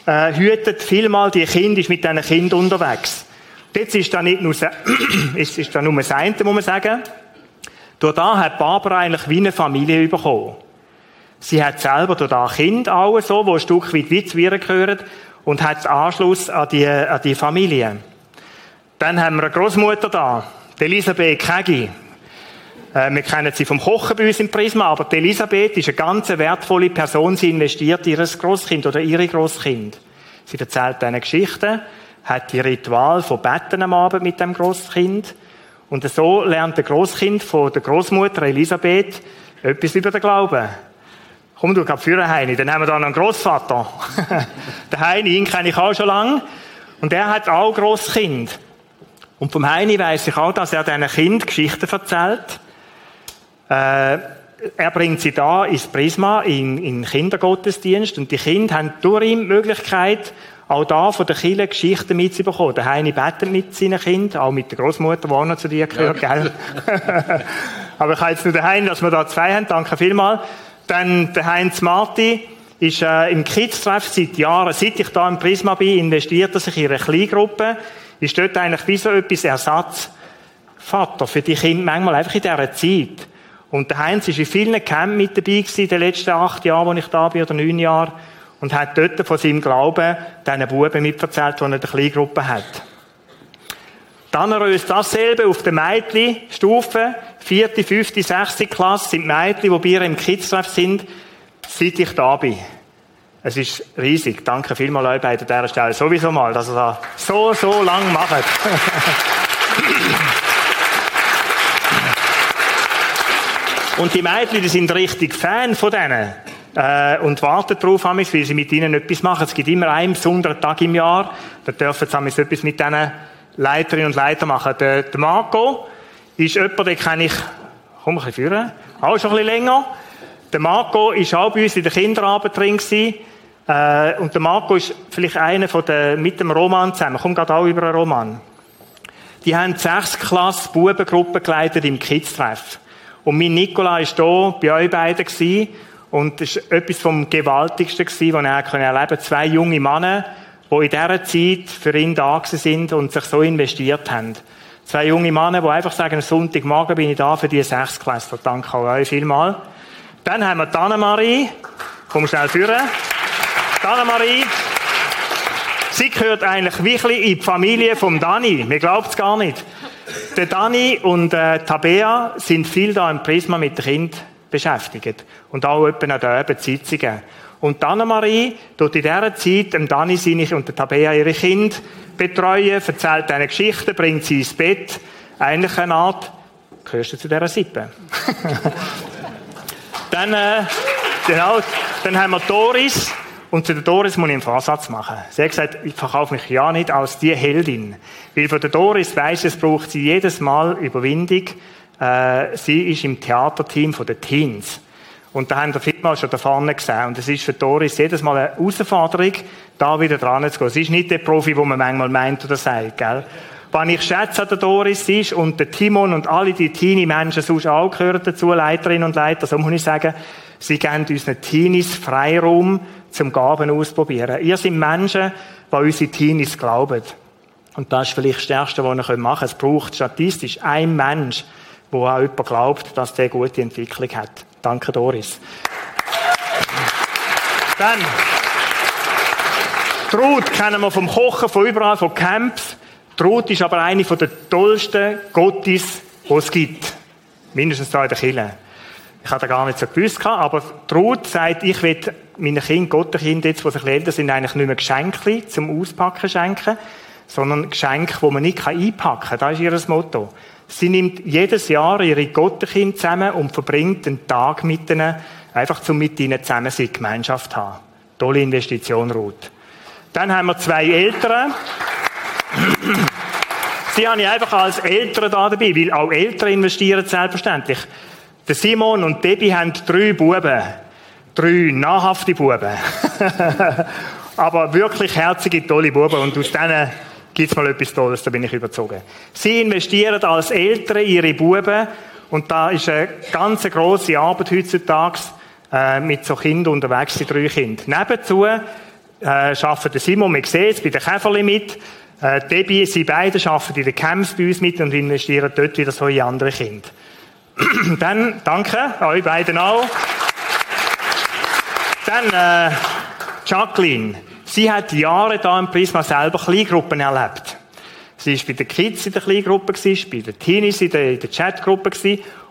äh, hütet vielmal die Kinder, ist mit diesen Kindern unterwegs. Jetzt ist da nicht nur, ist, ist da nur das eine, muss man sagen. Durch da hat Barbara eigentlich wie eine Familie bekommen. Sie hat selber durch da Kinder auch so, wo ein Stück weit wie zu ihr gehören und hat Anschluss an die, an die Familie. Dann haben wir eine Großmutter da, Elisabeth Kegi. Äh, wir kennen sie vom Kochen bei uns im Prisma, aber die Elisabeth ist eine ganz wertvolle Person. Sie investiert in ihr Großkind oder ihre Großkind. Sie erzählt eine Geschichte, hat die Ritual von Betten am Abend mit dem Großkind. Und so lernt der Großkind von der Großmutter Elisabeth etwas über den Glauben. Komm, du kannst führen, Heini. Dann haben wir da noch einen Großvater. der Heini, ihn kenne ich auch schon lange. Und er hat auch Großkind. Und vom Heini weiss ich auch, dass er diesen Kind Geschichten erzählt. Äh, er bringt sie da ins Prisma, in, in Kindergottesdienst. Und die Kinder haben durch ihn die Möglichkeit, auch da von der Kirche Geschichten mitzubekommen. Der Heini betet mit seinen Kindern, auch mit der Großmutter, die auch noch zu dir gehört, ja. gell? Aber ich habe jetzt nur den Heini, dass wir da zwei haben. Danke vielmals. Dann der Heinz Marti ist äh, im Kids-Treff seit Jahren, seit ich da im Prisma bin, investiert er sich in eine Kleingruppe ist dort eigentlich wie so etwas Ersatzvater für die Kinder manchmal einfach in dieser Zeit. Und der Heinz ist in vielen Camps mit dabei gewesen, in den letzten acht Jahren, wo ich da bin, oder neun Jahren, und hat dort von seinem Glauben diesen Buben mitverzählt, die er in der Kleingruppe hat. Dann ist dasselbe auf der Mädchen-Stufe, vierte, fünfte, sechste Klasse, sind Mädchen, die bei ihr im Kids-Treff sind, seit ich da bin. Es ist riesig. Danke vielmals euch bei dieser Stelle sowieso mal, dass ihr das so, so lang macht. und die Mädchen, die sind richtig Fan von denen. Äh, und warten darauf, weil sie mit ihnen etwas machen. Es gibt immer einen besonderen Tag im Jahr, da dürfen sie etwas mit diesen Leiterinnen und Leitern machen. Der, der Marco ist jemand, den kenne ich, komm ein bisschen führen, auch schon ein bisschen länger. Der Marco ist auch bei uns in der Kinderarbeit drin gewesen. Äh, und der Marco ist vielleicht einer von den, mit dem Roman zusammen, kommt gerade auch über einen Roman. Die haben sechs Klasse Bubengruppen geleitet im Kids-Treff. Und mein Nikola war hier bei euch beiden gewesen, und das war etwas vom Gewaltigsten gewesen, was er erleben konnte. Zwei junge Männer, die in dieser Zeit für ihn da sind und sich so investiert haben. Zwei junge Männer, die einfach sagen, Sonntagmorgen bin ich da für die sechs Klasse. Danke auch euch vielmal. Dann haben wir die Annemarie. Komm schnell führen. Anna-Marie, sie gehört eigentlich wirklich in die Familie vom Dani. Mir glaubt es gar nicht. Der Dani und äh, Tabea sind viel da im Prisma mit dem Kind beschäftigt. Und auch etwa an den Abendsitzungen. Und Anna-Marie tut in dieser Zeit dem Dani seine und der Tabea ihre Kinder betreuen, erzählt eine Geschichte, bringt sie ins Bett. Eigentlich eine Art, gehörst du zu dieser Sippe? dann, äh, genau, dann haben wir Doris, und zu der Doris muss ich einen Vorsatz machen. Sie hat gesagt, ich verkaufe mich ja nicht als die Heldin. Weil von der Doris weiss, es braucht sie jedes Mal Überwindung. Äh, sie ist im Theaterteam von den Teens. Und da haben wir vielmal schon da vorne gesehen. Und es ist für Doris jedes Mal eine Herausforderung, da wieder dran zu gehen. Sie ist nicht der Profi, wo man manchmal meint oder sagt, gell? Was ich schätze an der Doris ist, und der Timon und alle die Teenie-Menschen sonst auch gehören dazu, Leiterinnen und Leiter, so muss ich sagen, sie geben unseren Teenies Freiraum, zum Gaben ausprobieren. Ihr seid Menschen, die unsere Teenies glauben. Und das ist vielleicht das Stärkste, was ihr machen könnt. Es braucht statistisch ein Mensch, wo auch jemand glaubt, dass der gute Entwicklung hat. Danke, Doris. Dann, Trud kennen wir vom Kochen, von überall, von Camps. Trud ist aber eine der tollsten Gottes, die es gibt. Mindestens da in der Kirche. Ich hatte gar nicht so gewusst, aber Trud sagt, ich will meinen Kindern, Gottenkind jetzt, die sich älter sind, eigentlich nicht mehr Geschenke zum Auspacken schenken, sondern Geschenke, die man nicht einpacken kann. Das ist ihr Motto. Sie nimmt jedes Jahr ihre Gottenkinder zusammen und verbringt einen Tag mit ihnen, einfach zum mit ihnen zusammen sein, Gemeinschaft haben. Tolle Investition, Ruth. Dann haben wir zwei Eltern. Sie habe ich einfach als Eltern da dabei, weil auch Eltern investieren selbstverständlich. Der Simon und Debbie haben drei Buben. Drei nahrhafte Buben. Aber wirklich herzige, tolle Buben. Und aus denen gibt es mal etwas Tolles, da bin ich überzogen. Sie investieren als Eltern ihre Buben und da ist eine ganz grosse Arbeit heutzutage äh, mit so Kindern unterwegs, die drei Kinder. Nebenzu äh, arbeitet Simon, wir sehen es, bei den Käferli mit. Äh, Debbie, sie beide arbeiten in den Camps bei uns mit und investieren dort wieder so in andere Kinder. Dann, danke, euch beiden auch. Dann, äh, Jacqueline. Sie hat Jahre da im Prisma selber Kleingruppen erlebt. Sie war bei den Kids in der Kleingruppe, bei den Teenies in der, in der Chatgruppe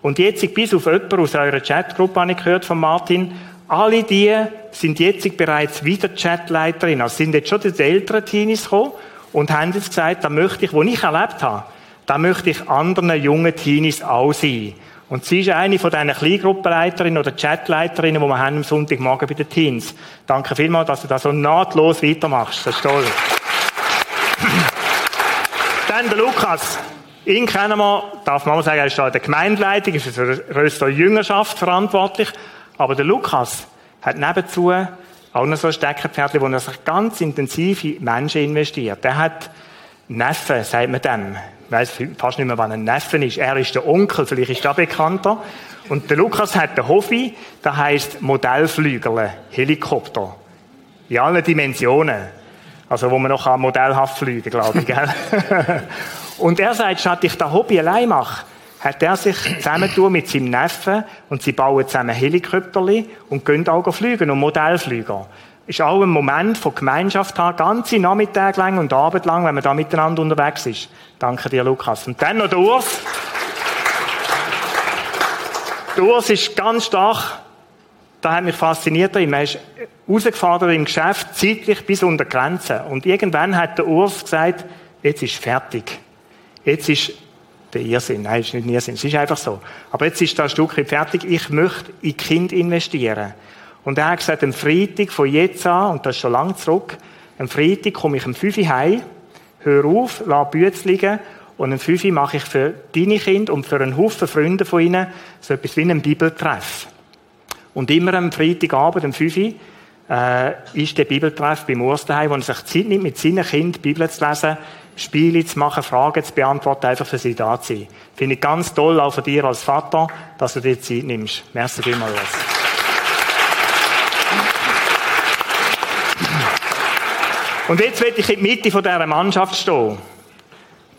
und jetzt bis auf jemanden aus eurer Chatgruppe, habe ich gehört von Martin, alle die sind jetzt bereits wieder Chatleiterin. Also sind jetzt schon die älteren Teenies gekommen und haben jetzt gesagt, da möchte ich, wo ich erlebt habe, da möchte ich anderen jungen Teenies auch sein. Und sie ist eine von diesen Kleingruppenleiterinnen oder Chatleiterinnen, die wir haben am Sonntagmorgen bei den Teens. Danke vielmals, dass du da so nahtlos weitermachst. Das ist toll. Dann der Lukas. Ihn kennen wir, darf man mal sagen, er ist da in der Gemeindeleitung, ist für die größte Jüngerschaft verantwortlich. Aber der Lukas hat nebenzu auch noch so ein Steckenpferd, wo er sich ganz intensiv in Menschen investiert. Der hat Neffen, sagt man dem weiß fast nicht mehr, wann ein Neffen ist. Er ist der Onkel, vielleicht ist er bekannter. Und der Lukas hat ein Hobby, das heißt Modellflügel, Helikopter. In allen Dimensionen. Also, wo man noch modellhaft fliegen glaube ich, gell? und er sagt, statt ich das Hobby allein mache, hat er sich zusammentun mit seinem Neffen und sie bauen zusammen Helikopterli und gehen auch fliegen und Modellflüger ist auch ein Moment von Gemeinschaft haben, ganze Nachmittag lang und Abend lang, wenn man da miteinander unterwegs ist. Danke dir, Lukas. Und dann noch der Urs. Der Urs ist ganz stark, da hat mich fasziniert Er ist rausgefahren im Geschäft, zeitlich bis unter Grenzen. Und irgendwann hat der Urs gesagt, jetzt ist fertig. Jetzt ist der Irrsinn. Nein, ist nicht ein Irrsinn. Es ist einfach so. Aber jetzt ist das Stück fertig. Ich möchte in Kind investieren. Und er hat gesagt, am Freitag von jetzt an, und das ist schon lange zurück, am Freitag komme ich um 5 Uhr heim, höre auf, lasse Bütze liegen, und am 5 Uhr mache ich für deine Kinder und für einen Haufen Freunde von ihnen so etwas wie einen Bibeltreff. Und immer am Freitagabend um 5 Uhr äh, ist der Bibeltreff beim daheim, wo er sich Zeit nimmt, mit seinen Kindern Bibel zu lesen, Spiele zu machen, Fragen zu beantworten, einfach für sie da zu sein. Finde ich ganz toll, auch von dir als Vater, dass du dir Zeit nimmst. Merci vielmals. Und jetzt will ich in die Mitte von dieser Mannschaft stehen.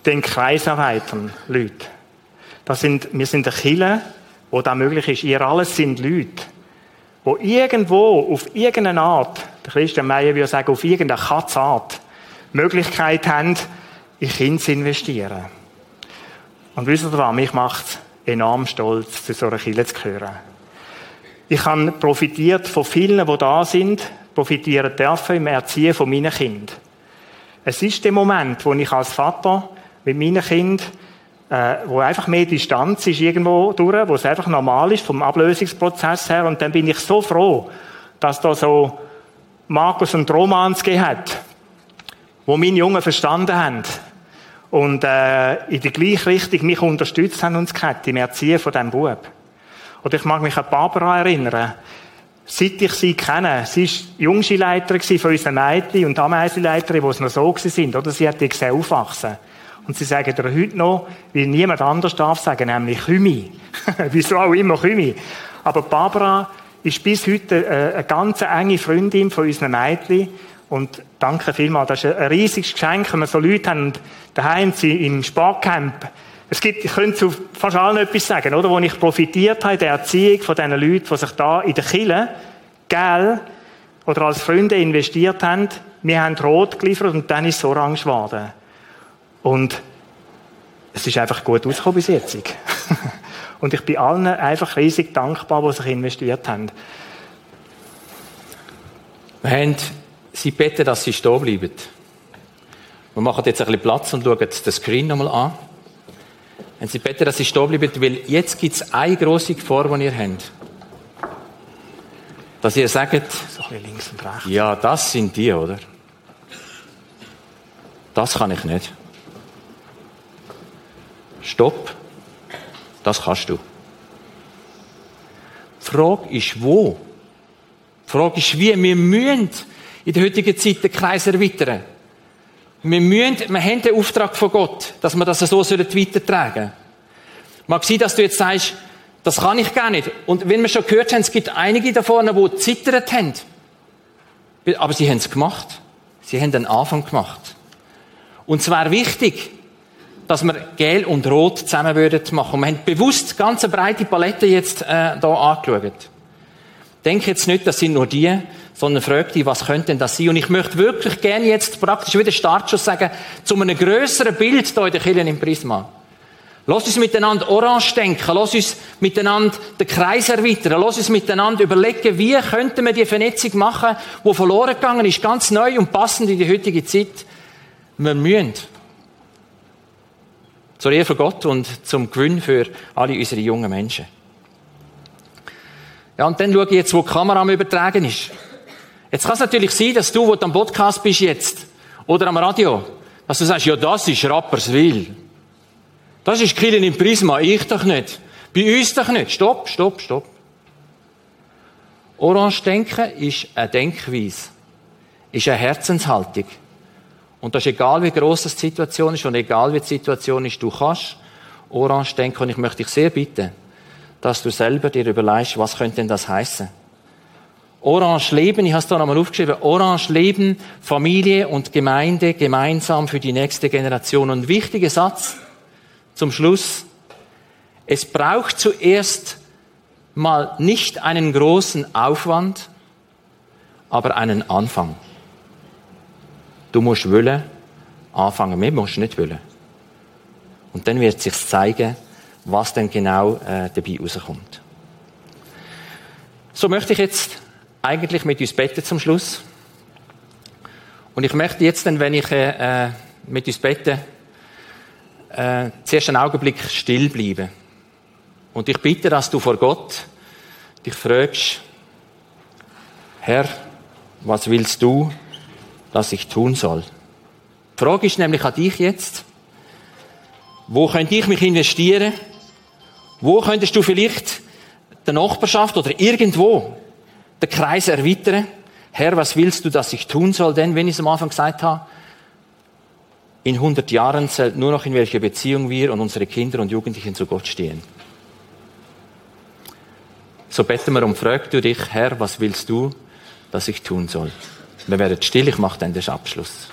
Den Kreis erweitern, Leute. Das sind, wir sind eine Kille, wo das möglich ist. Ihr alles sind Leute, wo irgendwo auf irgendeine Art, der Christian Meyer würde sagen, auf irgendeine Katzart, Möglichkeit haben, in Kinder investieren. Und wisst ihr was? Mich macht enorm stolz, zu so einer Kille zu gehören. Ich habe profitiert von vielen, die da sind, profitieren dürfen im Erziehen von meinen Kindern. Es ist der Moment, wo ich als Vater mit meinen Kindern, äh, wo einfach mehr Distanz ist irgendwo durch, wo es einfach normal ist vom Ablösungsprozess her, und dann bin ich so froh, dass da so Markus und Romans gegeben hat, wo meine Jungen verstanden haben und äh, in die gleiche Richtung mich unterstützt haben uns gehabt, im Erziehen von diesem Bub. Oder ich mag mich an Barbara erinnern seit ich sie kenne. Sie war Jungskileiterin von unseren Mädchen und Ameisenleiterin, die noch so sind, oder? Sie hat die gesehen aufwachsen. Und sie sagen dir heute noch, wie niemand anders darf sagen, nämlich Chemie. Wieso auch immer Chemie. Aber Barbara ist bis heute äh, eine ganz enge Freundin von unseren Mädchen. Und danke vielmals. Das ist ein riesiges Geschenk, wenn wir so Leute haben, daheim im Sparcamp. Es gibt, ich könnte zu fast allen etwas sagen, oder? Wo ich profitiert habe, der Erziehung von diesen Leuten, die sich da in der Kille, Geld oder als Freunde investiert haben. Wir haben Rot geliefert und dann ist es orange geworden. Und es ist einfach gut ausgekommen bis jetzt. und ich bin allen einfach riesig dankbar, die sich investiert haben. Wir haben sie beten, dass sie stehen bleiben. Wir machen jetzt ein bisschen Platz und schauen den Screen nochmal an. Wenn sie beten, dass sie stehen bleiben, weil jetzt gibt es eine grosse Gefahr, die ihr habt. Dass ihr sagt, so links und rechts. ja, das sind die, oder? Das kann ich nicht. Stopp. Das kannst du. Die Frage ist, wo? Die Frage ist, wie? Wir müssen in der heutigen Zeit den Kreis erweitern. Wir müssen, wir haben den Auftrag von Gott, dass wir das so weitertragen sollen. Mag sein, dass du jetzt sagst, das kann ich gar nicht. Und wenn wir schon gehört haben, es gibt einige davon, die zittert haben. Aber sie haben es gemacht. Sie haben den Anfang gemacht. Und zwar wichtig, dass wir Gel und Rot zusammen würden machen. Wir haben bewusst ganz eine breite Palette jetzt äh, hier angeschaut. Denke jetzt nicht, das sind nur die, sondern frag dich, was könnte denn das sein? Und ich möchte wirklich gerne jetzt praktisch wieder Startschuss sagen, zu einem größeren Bild hier in der Kirche im Prisma. Lass uns miteinander orange denken, lass uns miteinander den Kreis erweitern, lass uns miteinander überlegen, wie könnten wir die Vernetzung machen, die verloren gegangen ist, ganz neu und passend in die heutige Zeit. Wir müssen zur Ehre von Gott und zum Gewinn für alle unsere jungen Menschen. Ja, und dann schaue ich jetzt, wo die Kamera am Übertragen ist. Jetzt kann es natürlich sein, dass du, wo du am Podcast bist jetzt, oder am Radio, dass du sagst, ja, das ist Rapperswil. Das ist Killen im Prisma, ich doch nicht. Bei uns doch nicht. Stopp, stopp, stopp. Orange denken ist eine Denkweise. Ist eine Herzenshaltung. Und das ist egal, wie gross die Situation ist und egal, wie die Situation ist, du kannst Orange denken. Und ich möchte dich sehr bitten, dass du selber dir überlegst, was könnte denn das heißen? Orange Leben, ich habe es da nochmal aufgeschrieben, Orange Leben, Familie und Gemeinde gemeinsam für die nächste Generation. Und wichtiger Satz zum Schluss. Es braucht zuerst mal nicht einen großen Aufwand, aber einen Anfang. Du musst wollen anfangen. Wir musst nicht wollen. Und dann wird sich zeigen, was denn genau äh, dabei rauskommt. So möchte ich jetzt eigentlich mit uns beten zum Schluss. Und ich möchte jetzt dann, wenn ich äh, mit uns bete, äh, zuerst einen Augenblick still bleiben. Und ich bitte, dass du vor Gott dich fragst, Herr, was willst du, dass ich tun soll. Die Frage ist nämlich an dich jetzt, wo könnte ich mich investieren? Wo könntest du vielleicht der Nachbarschaft oder irgendwo den Kreis erweitern? Herr, was willst du, dass ich tun soll? Denn, wenn ich es am Anfang gesagt habe, in 100 Jahren zählt nur noch, in welcher Beziehung wir und unsere Kinder und Jugendlichen zu Gott stehen. So beten wir und frag du dich, Herr, was willst du, dass ich tun soll? Wir werden still, ich mache dann den Abschluss.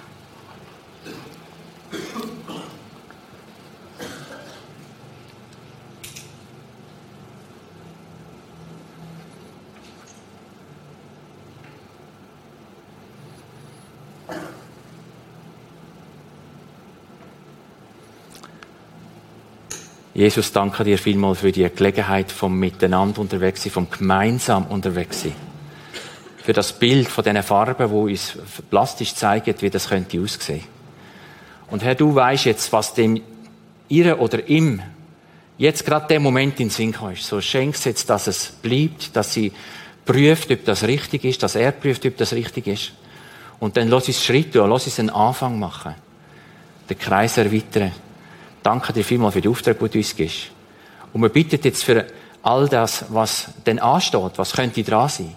Jesus, danke dir vielmal für die Gelegenheit vom Miteinander unterwegs sein, vom gemeinsam unterwegs sein für das Bild von diesen Farben, wo uns plastisch zeigt, wie das könnte aussehen. Und Herr, du weißt jetzt, was dem ihr oder ihm jetzt gerade der Moment in den Sinn ist. So schenkst jetzt, dass es bleibt, dass sie prüft, ob das richtig ist, dass er prüft, ob das richtig ist. Und dann lass uns Schritt tun, lass uns einen Anfang machen. Den Kreis erweitern. Danke dir vielmal für den Auftrag, den du uns gibst. Und wir bitten jetzt für all das, was denn ansteht, was könnte dran sein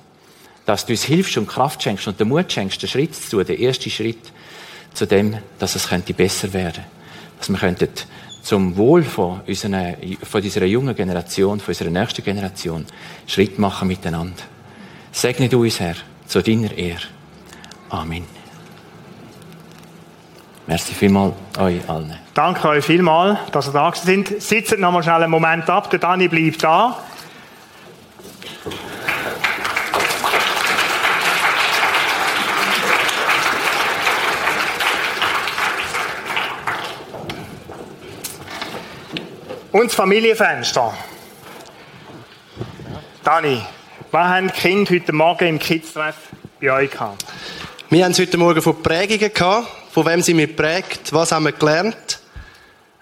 dass du uns hilfst und Kraft schenkst und den Mut schenkst, den Schritt zu tun, den ersten Schritt zu dem, dass es könnte besser werden. Dass wir könnten zum Wohl von, unserer, von dieser jungen Generation, von unserer nächsten Generation, Schritt machen miteinander. Segne du uns, Herr, zu deiner Ehre. Amen. Merci vielmals euch allen. Danke euch vielmals, dass ihr da sind. Sitzt noch mal schnell einen Moment ab. Der Dani bleibt da. Und das Familienfenster. Dani, was haben die Kinder heute Morgen im Kids-Treff bei euch gehabt? Wir haben es heute Morgen von Prägungen gehabt. Von wem sind wir geprägt? Was haben wir gelernt?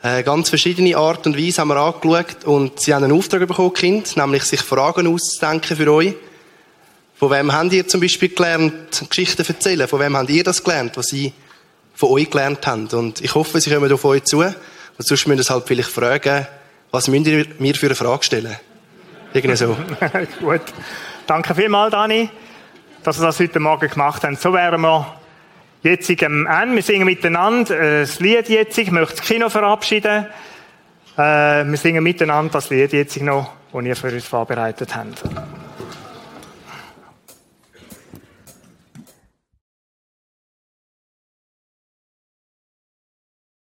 Äh, ganz verschiedene Art und Weise haben wir angeschaut. Und sie haben einen Auftrag bekommen, Kind, nämlich sich Fragen auszudenken für euch. Von wem habt ihr zum Beispiel gelernt, Geschichten zu erzählen? Von wem habt ihr das gelernt, was sie von euch gelernt haben? Und ich hoffe, sie kommen auf euch zu. Und sonst müssen wir halt vielleicht fragen, was müsst ihr mir für eine Frage stellen? Irgendwie so. Gut. Danke vielmals, Dani, dass ihr das heute Morgen gemacht habt. So wären wir jetzt am Ende. Wir singen miteinander äh, das Lied jetzt. Ich möchte das Kino verabschieden. Äh, wir singen miteinander das Lied jetzt noch, das ihr für uns vorbereitet habt.